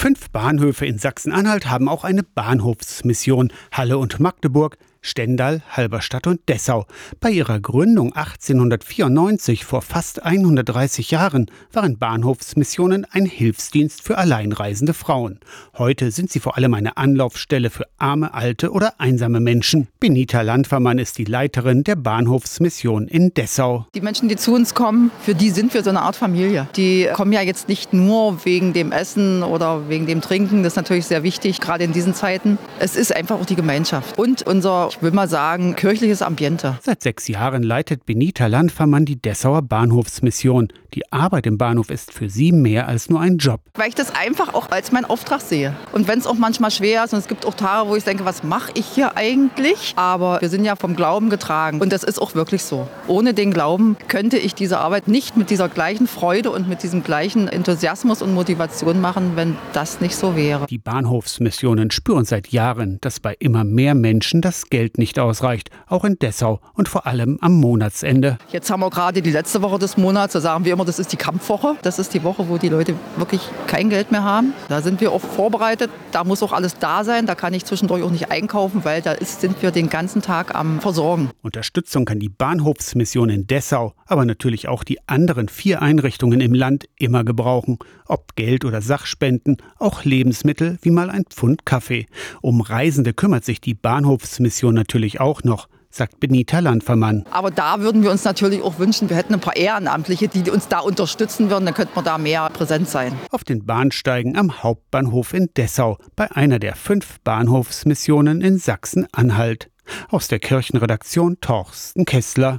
Fünf Bahnhöfe in Sachsen-Anhalt haben auch eine Bahnhofsmission. Halle und Magdeburg, Stendal, Halberstadt und Dessau. Bei ihrer Gründung 1894 vor fast 130 Jahren waren Bahnhofsmissionen ein Hilfsdienst für alleinreisende Frauen. Heute sind sie vor allem eine Anlaufstelle für arme, alte oder einsame Menschen. Benita Landvermann ist die Leiterin der Bahnhofsmission in Dessau. Die Menschen, die zu uns kommen, für die sind wir so eine Art Familie. Die kommen ja jetzt nicht nur wegen dem Essen oder wegen dem Trinken. Das ist natürlich sehr wichtig, gerade in diesen Zeiten. Es ist einfach auch die Gemeinschaft und unser ich will mal sagen, kirchliches Ambiente. Seit sechs Jahren leitet Benita Landvermann die Dessauer Bahnhofsmission. Die Arbeit im Bahnhof ist für sie mehr als nur ein Job. Weil ich das einfach auch als meinen Auftrag sehe. Und wenn es auch manchmal schwer ist und es gibt auch Tage, wo ich denke, was mache ich hier eigentlich? Aber wir sind ja vom Glauben getragen und das ist auch wirklich so. Ohne den Glauben könnte ich diese Arbeit nicht mit dieser gleichen Freude und mit diesem gleichen Enthusiasmus und Motivation machen, wenn das nicht so wäre. Die Bahnhofsmissionen spüren seit Jahren, dass bei immer mehr Menschen das Geld Geld nicht ausreicht, auch in Dessau und vor allem am Monatsende. Jetzt haben wir gerade die letzte Woche des Monats, da sagen wir immer, das ist die Kampfwoche. Das ist die Woche, wo die Leute wirklich kein Geld mehr haben. Da sind wir auch vorbereitet, da muss auch alles da sein, da kann ich zwischendurch auch nicht einkaufen, weil da ist, sind wir den ganzen Tag am Versorgen. Unterstützung kann die Bahnhofsmission in Dessau, aber natürlich auch die anderen vier Einrichtungen im Land immer gebrauchen. Ob Geld oder Sachspenden, auch Lebensmittel wie mal ein Pfund Kaffee. Um Reisende kümmert sich die Bahnhofsmission Situation natürlich auch noch, sagt Benita Landvermann. Aber da würden wir uns natürlich auch wünschen, wir hätten ein paar Ehrenamtliche, die uns da unterstützen würden, dann könnte man da mehr präsent sein. Auf den Bahnsteigen am Hauptbahnhof in Dessau, bei einer der fünf Bahnhofsmissionen in Sachsen-Anhalt. Aus der Kirchenredaktion Torsten Kessler.